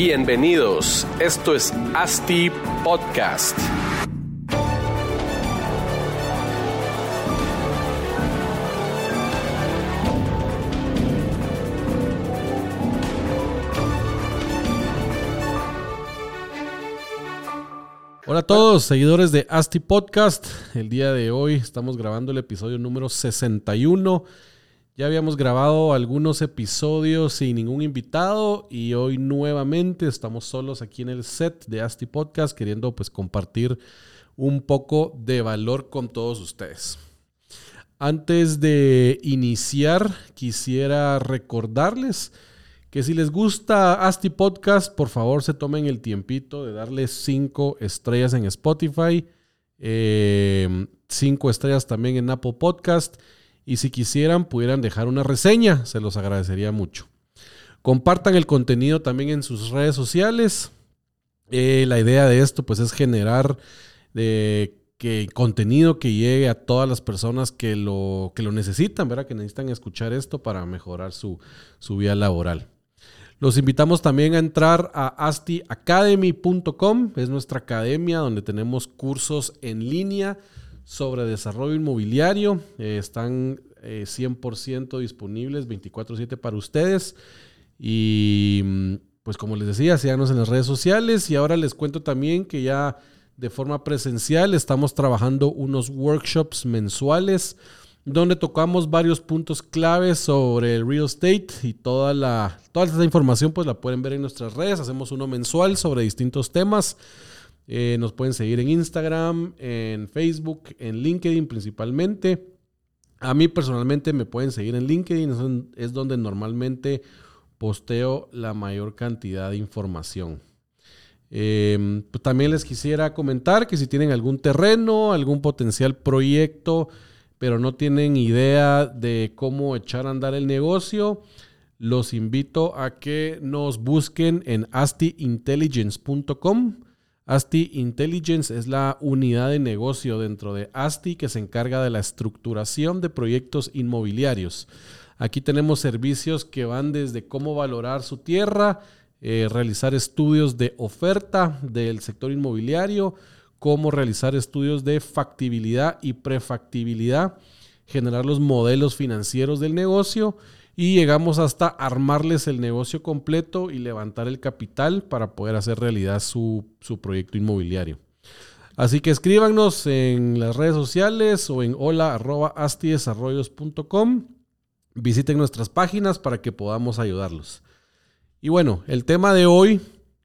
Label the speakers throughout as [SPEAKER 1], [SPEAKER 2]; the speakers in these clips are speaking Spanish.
[SPEAKER 1] Bienvenidos, esto es ASTI Podcast.
[SPEAKER 2] Hola a todos, seguidores de ASTI Podcast. El día de hoy estamos grabando el episodio número 61. Ya habíamos grabado algunos episodios sin ningún invitado y hoy nuevamente estamos solos aquí en el set de Asti Podcast queriendo pues compartir un poco de valor con todos ustedes. Antes de iniciar, quisiera recordarles que si les gusta Asti Podcast, por favor se tomen el tiempito de darle cinco estrellas en Spotify, eh, cinco estrellas también en Apple Podcast y si quisieran pudieran dejar una reseña, se los agradecería mucho. Compartan el contenido también en sus redes sociales. Eh, la idea de esto pues es generar eh, que contenido que llegue a todas las personas que lo, que lo necesitan, ¿verdad? Que necesitan escuchar esto para mejorar su, su vida laboral. Los invitamos también a entrar a astiacademy.com, es nuestra academia donde tenemos cursos en línea sobre desarrollo inmobiliario. Eh, están 100% eh, disponibles 24/7 para ustedes. Y mm, pues como les decía, síganos en las redes sociales y ahora les cuento también que ya de forma presencial estamos trabajando unos workshops mensuales donde tocamos varios puntos claves sobre el real estate y toda la toda esta información pues la pueden ver en nuestras redes. Hacemos uno mensual sobre distintos temas. Eh, nos pueden seguir en Instagram, en Facebook, en LinkedIn principalmente. A mí personalmente me pueden seguir en LinkedIn, es donde normalmente posteo la mayor cantidad de información. Em, pues también les quisiera comentar que si tienen algún terreno, algún potencial proyecto, pero no tienen idea de cómo echar a andar el negocio, los invito a que nos busquen en astiintelligence.com. ASTI Intelligence es la unidad de negocio dentro de ASTI que se encarga de la estructuración de proyectos inmobiliarios. Aquí tenemos servicios que van desde cómo valorar su tierra, eh, realizar estudios de oferta del sector inmobiliario, cómo realizar estudios de factibilidad y prefactibilidad, generar los modelos financieros del negocio y llegamos hasta armarles el negocio completo y levantar el capital para poder hacer realidad su, proyecto inmobiliario. Así que escríbanos en las redes sociales o en hola.astidesarrollos.com. Visiten nuestras páginas para que podamos ayudarlos. Y bueno, el tema de hoy,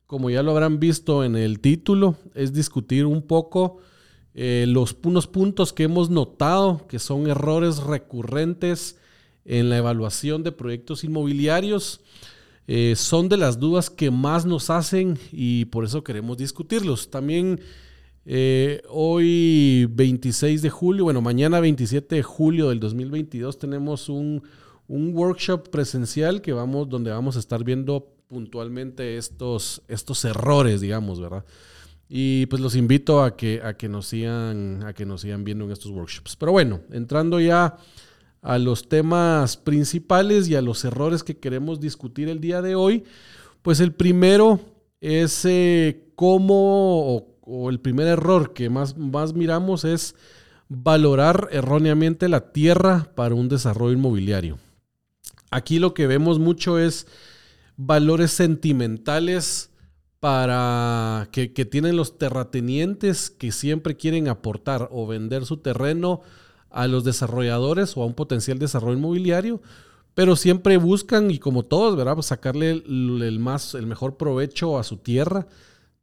[SPEAKER 2] como ya lo habrán visto en el título, es discutir un poco eh, los unos puntos que hemos notado que son errores recurrentes en la evaluación de proyectos inmobiliarios. Eh, son de las dudas que más nos hacen y por eso queremos discutirlos. También eh, hoy 26 de julio, bueno, mañana 27 de julio del 2022 tenemos un, workshop presencial que vamos, donde vamos a estar viendo puntualmente estos, estos errores, digamos, ¿verdad? Y pues los invito a que, a que, nos sigan, a que nos sigan viendo en estos workshops. Pero bueno, entrando ya a los temas principales y a los errores que queremos discutir el día de hoy, pues el primero es eh, cómo, o, el primer error que más, más miramos es valorar erróneamente la tierra para un desarrollo inmobiliario. Aquí lo que vemos mucho es valores sentimentales para que, que tienen los terratenientes que siempre quieren aportar o vender su terreno a los desarrolladores o a un potencial desarrollo inmobiliario, pero siempre buscan, y como todos, ¿verdad? Pues sacarle el, más, el mejor provecho a su tierra,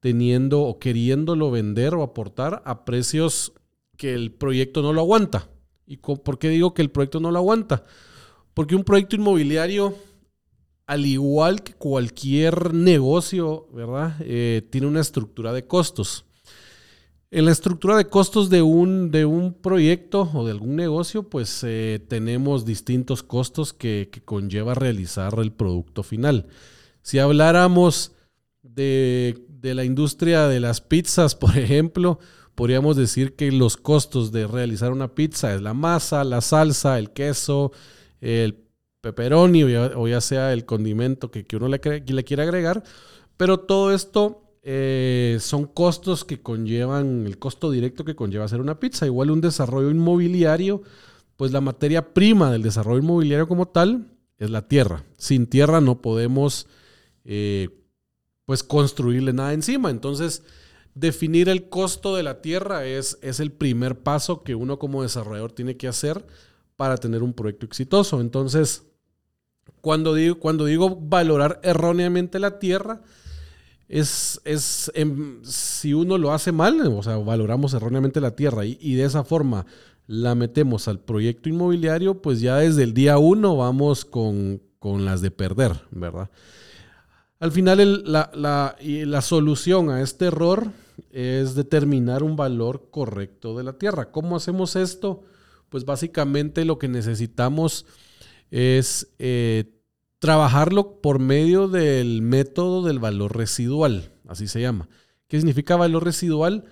[SPEAKER 2] teniendo o queriéndolo vender o aportar a precios que el proyecto no lo aguanta. ¿Y por qué digo que el proyecto no lo aguanta? Porque un proyecto inmobiliario, al igual que cualquier negocio, ¿verdad? Eh, tiene una estructura de costos. En la estructura de costos de un, de un proyecto o de algún negocio, pues eh, tenemos distintos costos que, conlleva realizar el producto final. Si habláramos de, de, la industria de las pizzas, por ejemplo, podríamos decir que los costos de realizar una pizza es la masa, la salsa, el queso, el pepperoni o ya, sea el condimento que, que uno le, le agregar. Pero todo esto eh, son costos que conllevan, el costo directo que conlleva hacer una pizza. Igual un desarrollo inmobiliario, pues la materia prima del desarrollo inmobiliario como tal es la tierra. Sin tierra no podemos eh, pues construirle nada encima. Entonces, definir el costo de la tierra es, es el primer paso que uno como desarrollador tiene que hacer para tener un proyecto exitoso. Entonces, cuando digo, cuando digo valorar erróneamente la tierra, es, es em, si uno lo hace mal, o sea, valoramos erróneamente la tierra y, de esa forma la metemos al proyecto inmobiliario, pues ya desde el día uno vamos con, con las de perder, ¿verdad? Al final la, la, la solución a este error es determinar un valor correcto de la tierra. ¿Cómo hacemos esto? Pues básicamente lo que necesitamos es eh, trabajarlo por medio del método del valor residual, así se llama. ¿Qué significa valor residual?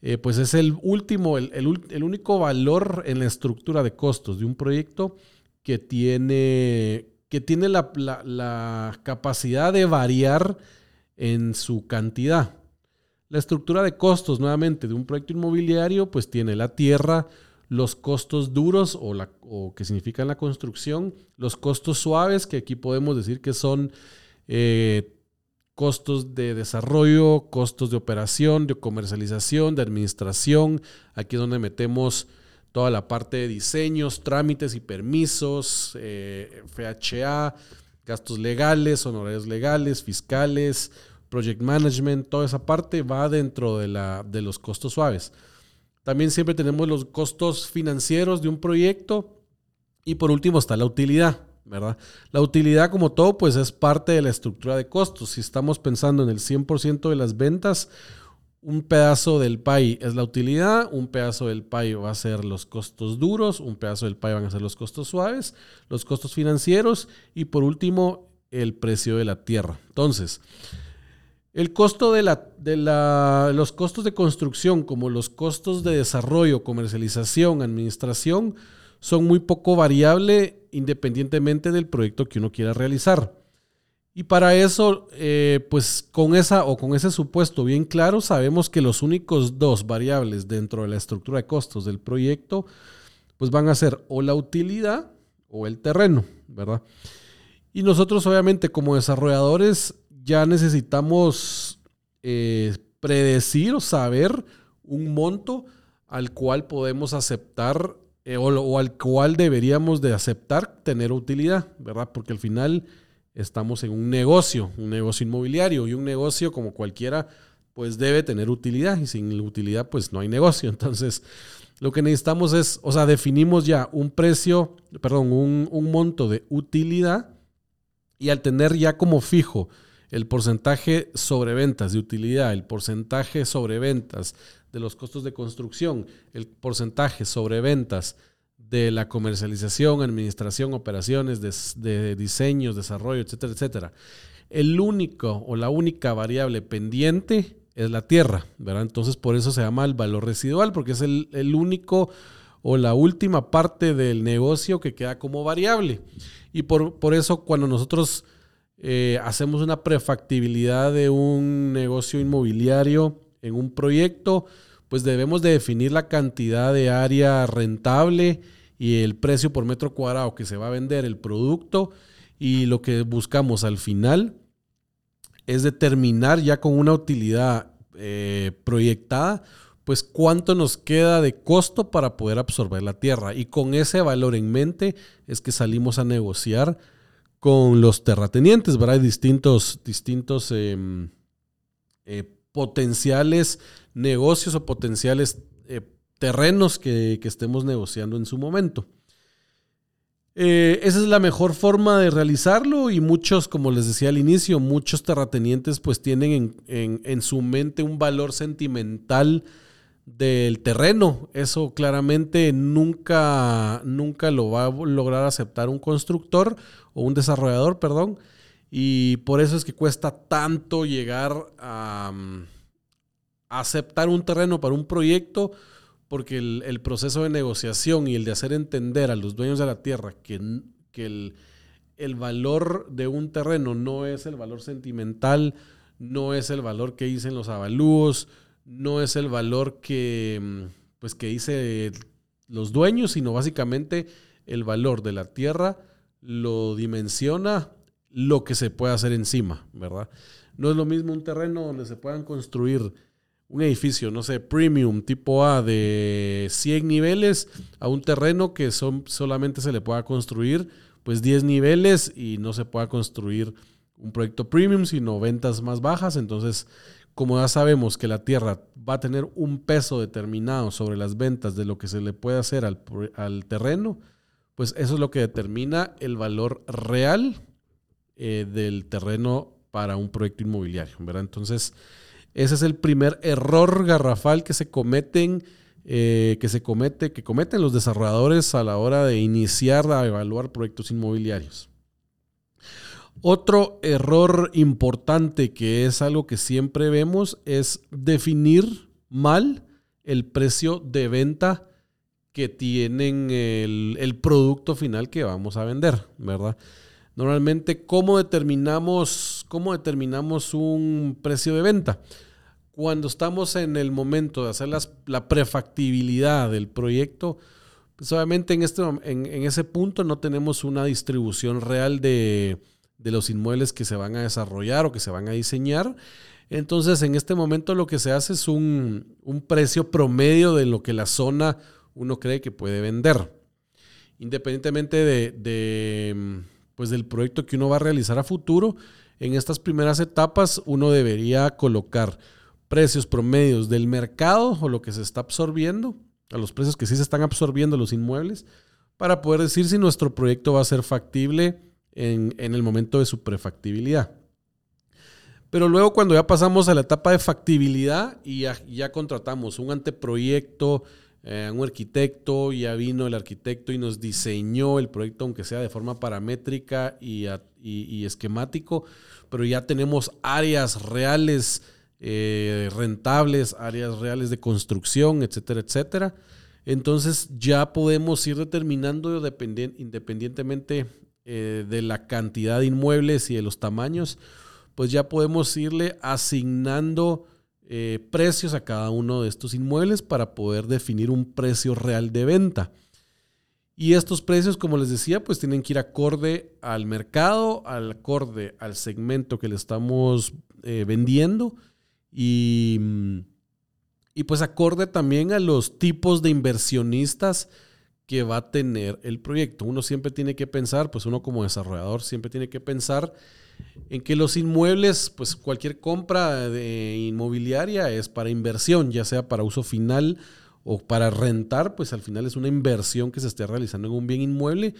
[SPEAKER 2] Eh, pues es el último, el, único valor en la estructura de costos de un proyecto que tiene, que tiene la, la capacidad de variar en su cantidad. La estructura de costos, nuevamente, de un proyecto inmobiliario, pues tiene la tierra, los costos duros o, la, o que significan la construcción, los costos suaves, que aquí podemos decir que son eh, costos de desarrollo, costos de operación, de comercialización, de administración. Aquí es donde metemos toda la parte de diseños, trámites y permisos, eh, FHA, gastos legales, honorarios legales, fiscales, project management, toda esa parte va dentro de, la, de los costos suaves. También siempre tenemos los costos financieros de un proyecto. Y por último está la utilidad, ¿verdad? La utilidad como todo pues es parte de la estructura de costos. Si estamos pensando en el 100% de las ventas, un pedazo del pay es la utilidad, un pedazo del pay va a ser los costos duros, un pedazo del pay van a ser los costos suaves, los costos financieros y por último el precio de la tierra. Entonces, el costo de, la, de la, los costos de construcción, como los costos de desarrollo, comercialización, administración, son muy poco variables independientemente del proyecto que uno quiera realizar. Y para eso, eh, pues con esa o con ese supuesto bien claro, sabemos que los únicos dos variables dentro de la estructura de costos del proyecto, pues van a ser o la utilidad o el terreno, ¿verdad? Y nosotros obviamente como desarrolladores ya necesitamos eh, predecir o saber un monto al cual podemos aceptar eh, o, al cual deberíamos de aceptar tener utilidad, ¿verdad? Porque al final estamos en un negocio, un negocio inmobiliario y un negocio como cualquiera, pues debe tener utilidad y sin utilidad pues no hay negocio. Entonces, lo que necesitamos es, o sea, definimos ya un precio, perdón, un, un monto de utilidad y al tener ya como fijo el porcentaje sobre ventas de utilidad, el porcentaje sobre ventas de los costos de construcción, el porcentaje sobre ventas de la comercialización, administración, operaciones, de, diseños, desarrollo, etcétera, etcétera. El único o la única variable pendiente es la tierra, ¿verdad? Entonces por eso se llama el valor residual, porque es el, el único o la última parte del negocio que queda como variable. Y por, por eso cuando nosotros eh, hacemos una prefactibilidad de un negocio inmobiliario en un proyecto, pues debemos de definir la cantidad de área rentable y el precio por metro cuadrado que se va a vender el producto y lo que buscamos al final es determinar ya con una utilidad eh, proyectada, pues cuánto nos queda de costo para poder absorber la tierra. Y con ese valor en mente es que salimos a negociar con los terratenientes, ¿verdad? Hay distintos, distintos em, eh, potenciales negocios o potenciales eh, terrenos que, estemos negociando en su momento. Eh, esa es la mejor forma de realizarlo y muchos, como les decía al inicio, muchos terratenientes pues tienen en, su mente un valor sentimental del terreno. Eso claramente nunca, nunca lo va a lograr aceptar un constructor o un desarrollador, perdón. Y por eso es que cuesta tanto llegar a, a aceptar un terreno para un proyecto porque el, proceso de negociación y el de hacer entender a los dueños de la tierra que, que el, valor de un terreno no es el valor sentimental, no es el valor que dicen los avalúos, no es el valor que, mm, pues, que dice los dueños, sino básicamente el valor de la tierra lo dimensiona lo que se puede hacer encima, ¿verdad? No es lo mismo un terreno donde se puedan construir un edificio, no sé, premium tipo A de 100 niveles a un terreno que son, solamente se le pueda construir pues 10 niveles y no se pueda construir un proyecto premium, sino ventas más bajas. Entonces, como ya sabemos que la tierra va a tener un peso determinado sobre las ventas de lo que se le puede hacer al, terreno, pues eso es lo que determina el valor real eh, del terreno para un proyecto inmobiliario, ¿verdad? Entonces, ese es el primer error garrafal que se cometen, eh, que se comete, que cometen los desarrolladores a la hora de iniciar a evaluar proyectos inmobiliarios. Otro error importante que es algo que siempre vemos es definir mal el precio de venta que tienen el, producto final que vamos a vender, ¿verdad? Normalmente, ¿cómo determinamos, ¿cómo determinamos un precio de venta? Cuando estamos en el momento de hacer la prefactibilidad del proyecto, pues obviamente en, este, en, ese punto no tenemos una distribución real de, los inmuebles que se van a desarrollar o que se van a diseñar. Entonces, en este momento lo que se hace es un, precio promedio de lo que la zona uno cree que puede vender. Independientemente de, pues del proyecto que uno va a realizar a futuro, en estas primeras etapas uno debería colocar precios promedios del mercado o lo que se está absorbiendo, a los precios que sí se están absorbiendo los inmuebles, para poder decir si nuestro proyecto va a ser factible en, el momento de su prefactibilidad. Pero luego cuando ya pasamos a la etapa de factibilidad y ya, contratamos un anteproyecto, eh, un arquitecto, ya vino el arquitecto y nos diseñó el proyecto, aunque sea de forma paramétrica y, y esquemático, pero ya tenemos áreas reales eh, rentables, áreas reales de construcción, etcétera, etcétera. Entonces ya podemos ir determinando independientemente eh, de la cantidad de inmuebles y de los tamaños, pues ya podemos irle asignando eh, precios a cada uno de estos inmuebles para poder definir un precio real de venta. Y estos precios, como les decía, pues tienen que ir acorde al mercado, al acorde al segmento que le estamos vendiendo y, y pues acorde también a los tipos de inversionistas que va a tener el proyecto. Uno siempre tiene que pensar, pues uno como desarrollador siempre tiene que pensar en que los inmuebles, pues cualquier compra de inmobiliaria es para inversión, ya sea para uso final o para rentar, pues al final es una inversión que se esté realizando en un bien inmueble.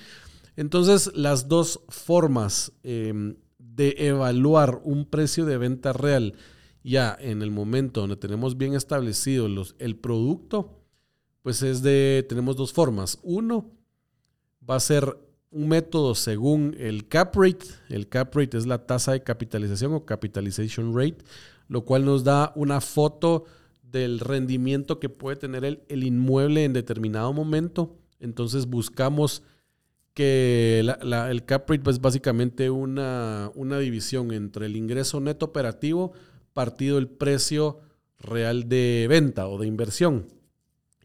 [SPEAKER 2] Entonces, las dos formas em, de evaluar un precio de venta real ya en el momento donde tenemos bien establecido los, el producto, pues es de, tenemos dos formas. Uno, va a ser un método según el cap rate. El cap rate es la tasa de capitalización o capitalization rate, lo cual nos da una foto del rendimiento que puede tener el, inmueble en determinado momento. Entonces buscamos que el cap rate es pues, básicamente una, una división entre el ingreso neto operativo partido el precio real de venta o de inversión.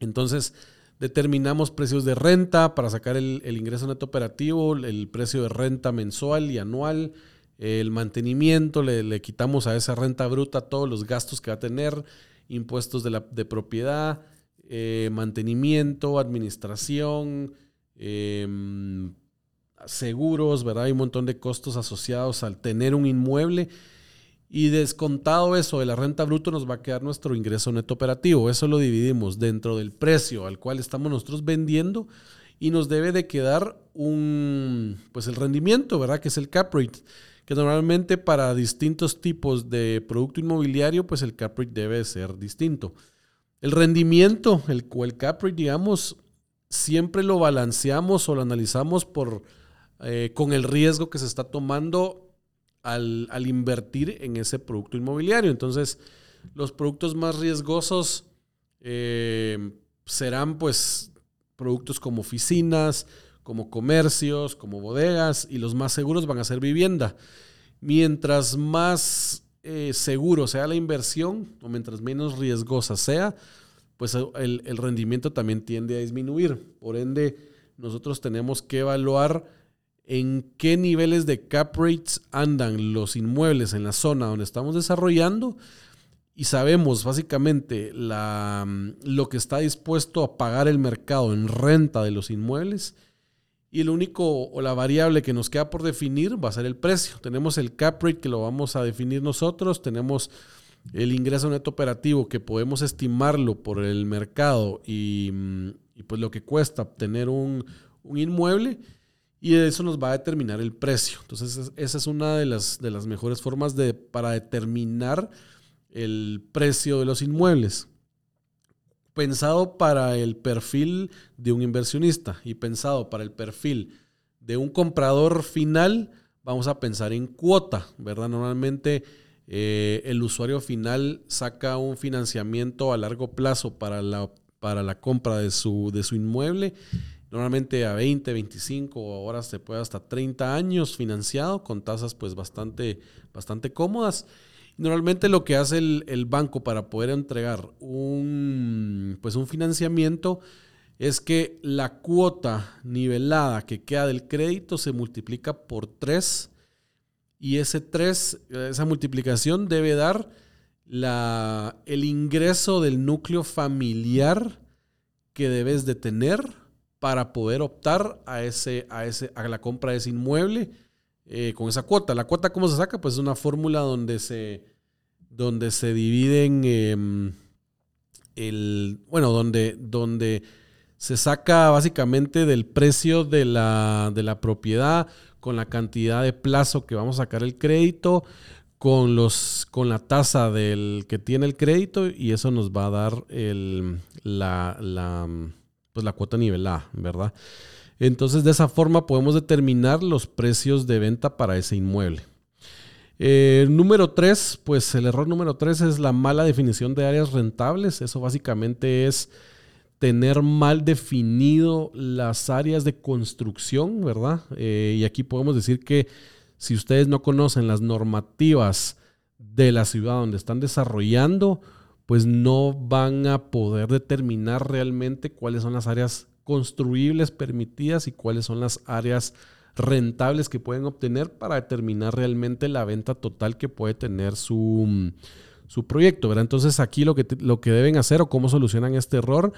[SPEAKER 2] Entonces, determinamos precios de renta para sacar el, ingreso neto operativo, el precio de renta mensual y anual, el mantenimiento, le, quitamos a esa renta bruta todos los gastos que va a tener, impuestos de, la, de propiedad, eh, mantenimiento, administración, em, seguros, ¿verdad? Hay un montón de costos asociados al tener un inmueble y descontado eso de la renta bruto nos va a quedar nuestro ingreso neto operativo. Eso lo dividimos dentro del precio al cual estamos nosotros vendiendo y nos debe de quedar un, pues el rendimiento, ¿verdad? Que es el cap rate, que normalmente para distintos tipos de producto inmobiliario, pues el cap rate debe ser distinto. El rendimiento, el, el cap rate, digamos, siempre lo balanceamos o lo analizamos por, eh, con el riesgo que se está tomando al, invertir en ese producto inmobiliario. Entonces, los productos más riesgosos eh, serán pues productos como oficinas, como comercios, como bodegas y los más seguros van a ser vivienda. Mientras más eh, seguro sea la inversión o mientras menos riesgosa sea, pues el, rendimiento también tiende a disminuir. Por ende, nosotros tenemos que evaluar en qué niveles de cap rates andan los inmuebles en la zona donde estamos desarrollando y sabemos básicamente mm, lo que está dispuesto a pagar el mercado en renta de los inmuebles. Y el único o la variable que nos queda por definir va a ser el precio. Tenemos el cap rate que lo vamos a definir nosotros, tenemos el ingreso neto operativo que podemos estimarlo por el mercado y, mm, pues lo que cuesta obtener un, inmueble y eso nos va a determinar el precio. Entonces esa es una de las, de las mejores formas de, para determinar el precio de los inmuebles. Pensado para el perfil de un inversionista y pensado para el perfil de un comprador final, vamos a pensar en cuota, ¿verdad? Normalmente eh, el usuario final saca un financiamiento a largo plazo para la, para la compra de su, de su inmueble normalmente a 20, 25 o ahora se puede hasta 30 años financiado con tasas pues bastante, bastante cómodas. Normalmente lo que hace el, banco para poder entregar un, pues un financiamiento es que la cuota nivelada que queda del crédito se multiplica por 3 y ese 3, esa multiplicación debe dar la, el ingreso del núcleo familiar que debes de tener para poder optar a, ese, a, ese, a la compra de ese inmueble eh, con esa cuota. La cuota, ¿cómo se saca? Pues es una fórmula donde se, donde se dividen em, el, bueno, donde, donde se saca básicamente del precio de la, de la propiedad con la cantidad de plazo que vamos a sacar el crédito, con, los, con la tasa del que tiene el crédito y eso nos va a dar el, la, la, pues la cuota nivelada, ¿verdad? Entonces de esa forma podemos determinar los precios de venta para ese inmueble. Eh, número tres, pues el error número tres es la mala definición de áreas rentables. Eso básicamente es tener mal definido las áreas de construcción, ¿verdad? Eh, y aquí podemos decir que si ustedes no conocen las normativas de la ciudad donde están desarrollando, pues no van a poder determinar realmente cuáles son las áreas construibles permitidas y cuáles son las áreas rentables que pueden obtener para determinar realmente la venta total que puede tener su, su proyecto. Entonces aquí lo que, lo que deben hacer o cómo solucionan este error,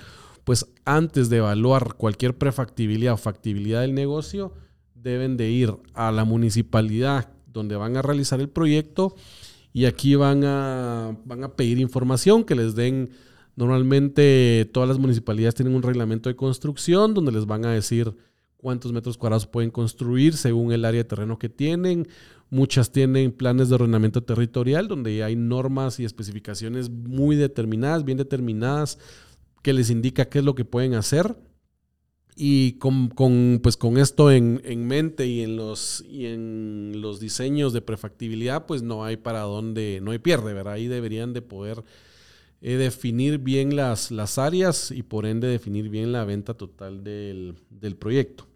[SPEAKER 2] pues antes de evaluar cualquier prefactibilidad o factibilidad del negocio, deben de ir a la municipalidad donde van a realizar el proyecto y aquí van a, van a pedir información que les den. Normalmente todas las municipalidades tienen un reglamento de construcción donde les van a decir cuántos metros cuadrados pueden construir según el área de terreno que tienen. Muchas tienen planes de ordenamiento territorial donde hay normas y especificaciones muy determinadas, bien determinadas, que les indica qué es lo que pueden hacer. Y con, pues con esto en, mente y en, los, y en los diseños de prefactibilidad, pues no hay para dónde, no hay pierde, ¿verdad? Ahí deberían de poder eh, definir bien las, las áreas y por ende definir bien la venta total del, del proyecto.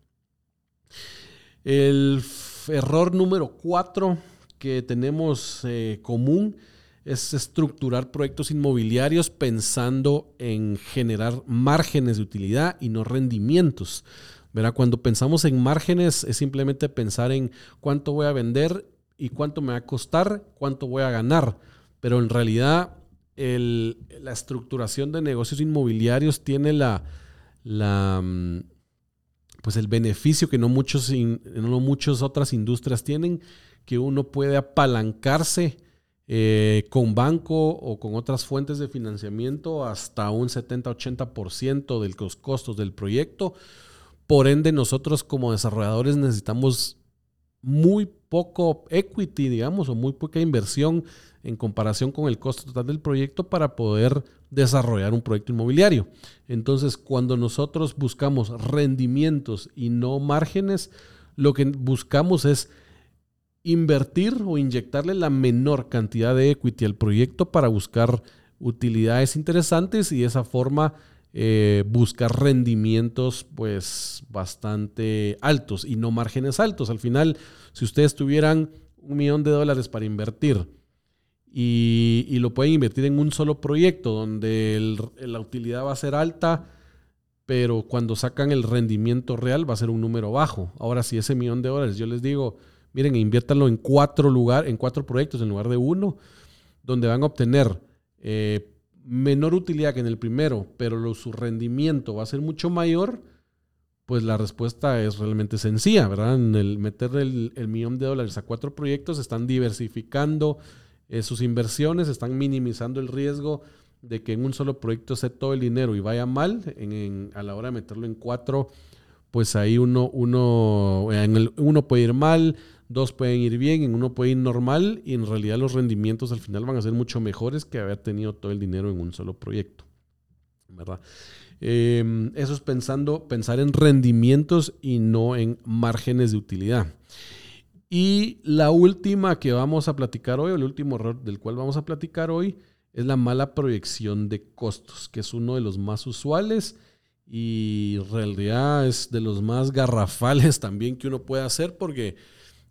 [SPEAKER 2] El error número cuatro que tenemos eh, común es estructurar proyectos inmobiliarios pensando en generar márgenes de utilidad y no rendimientos. ¿Verdad? Cuando pensamos en márgenes es simplemente pensar en cuánto voy a vender y cuánto me va a costar, cuánto voy a ganar. Pero en realidad la estructuración de negocios inmobiliarios tiene la, la, mm, pues el beneficio que no, muchos, no muchas otras industrias tienen, que uno puede apalancarse eh, con banco o con otras fuentes de financiamiento hasta un 70-80% de los costos del proyecto Por ende, nosotros como desarrolladores necesitamos muy poco equity, digamos, o muy poca inversión en comparación con el costo total del proyecto para poder desarrollar un proyecto inmobiliario. Entonces, cuando nosotros buscamos rendimientos y no márgenes, lo que buscamos es invertir o inyectarle la menor cantidad de equity al proyecto para buscar utilidades interesantes y de esa forma eh, buscar rendimientos pues bastante altos y no márgenes altos. Al final, si ustedes tuvieran un millón de dólares para invertir y, lo pueden invertir en un solo proyecto donde la utilidad va a ser alta, pero cuando sacan el rendimiento real va a ser un número bajo. Ahora, si ese millón de dólares, yo les digo, miren, inviértanlo en cuatro lugares, en cuatro proyectos en lugar de uno, donde van a obtener eh, menor utilidad que en el primero, pero su rendimiento va a ser mucho mayor, pues la respuesta es realmente sencilla, ¿verdad? En el meter el, millón de dólares a cuatro proyectos, están diversificando eh, sus inversiones, están minimizando el riesgo de que en un solo proyecto se todo el dinero y vaya mal, a la hora de meterlo en cuatro, pues ahí uno, uno, en el, uno puede ir mal, dos pueden ir bien, en uno puede ir normal y en realidad los rendimientos al final van a ser mucho mejores que haber tenido todo el dinero en un solo proyecto. Em, eso es pensando, pensar en rendimientos y no en márgenes de utilidad. Y la última que vamos a platicar hoy, o el último error del cual vamos a platicar hoy, es la mala proyección de costos, que es uno de los más usuales y en realidad es de los más garrafales también que uno puede hacer porque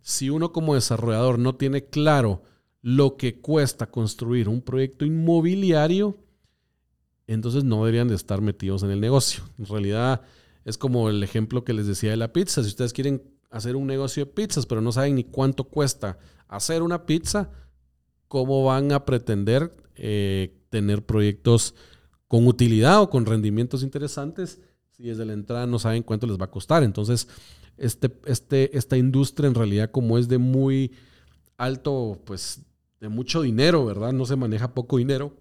[SPEAKER 2] si uno como desarrollador no tiene claro lo que cuesta construir un proyecto inmobiliario, entonces no deberían de estar metidos en el negocio. En realidad es como el ejemplo que les decía de la pizza. Si ustedes quieren hacer un negocio de pizzas, pero no saben ni cuánto cuesta hacer una pizza, ¿cómo van a pretender eh, tener proyectos con utilidad o con rendimientos interesantes si desde la entrada no saben cuánto les va a costar? Entonces, este, este, esta industria en realidad como es de muy alto, pues de mucho dinero, ¿verdad? No se maneja poco dinero.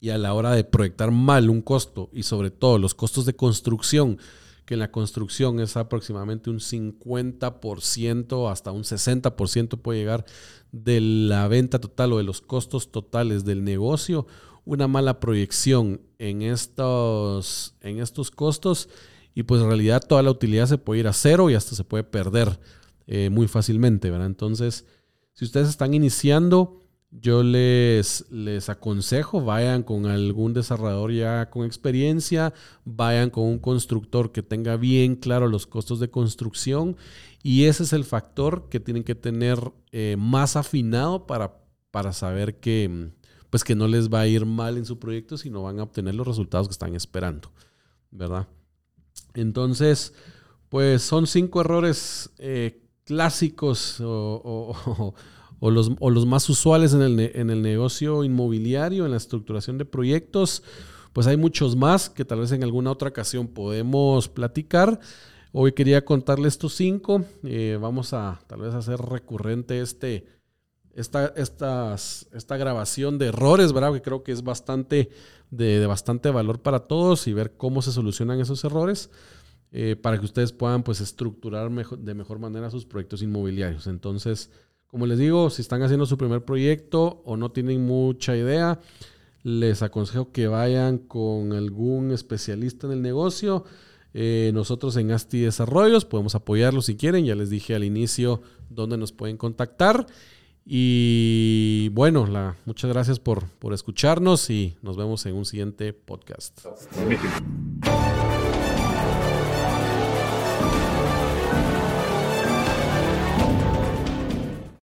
[SPEAKER 2] Y a la hora de proyectar mal un costo y sobre todo los costos de construcción, que en la construcción es aproximadamente un 50% hasta un 60% puede llegar de la venta total o de los costos totales del negocio, una mala proyección en estos, en estos costos y pues en realidad toda la utilidad se puede ir a cero y hasta se puede perder eh, muy fácilmente. Entonces, si ustedes están iniciando, yo les, les aconsejo, vayan con algún desarrollador ya con experiencia, vayan con un constructor que tenga bien claro los costos de construcción y ese es el factor que tienen que tener eh, más afinado para, para saber que, pues que no les va a ir mal en su proyecto, sino van a obtener los resultados que están esperando, ¿verdad? Entonces, pues son cinco errores eh, clásicos o, los, más usuales en el, negocio inmobiliario, en la estructuración de proyectos. Pues hay muchos más que tal vez en alguna otra ocasión podemos platicar. Hoy quería contarles estos cinco. Eh, vamos a tal vez hacer recurrente este, esta, esta grabación de errores, ¿verdad? Que creo que es bastante de, bastante valor para todos y ver cómo se solucionan esos errores eh, para que ustedes puedan pues estructurar de mejor manera sus proyectos inmobiliarios. Entonces, como les digo, si están haciendo su primer proyecto o no tienen mucha idea, les aconsejo que vayan con algún especialista en el negocio. Eh, nosotros en ASTI Desarrollos podemos apoyarlos si quieren. Ya les dije al inicio dónde nos pueden contactar. Y bueno, la, muchas gracias por, por escucharnos y nos vemos en un siguiente podcast.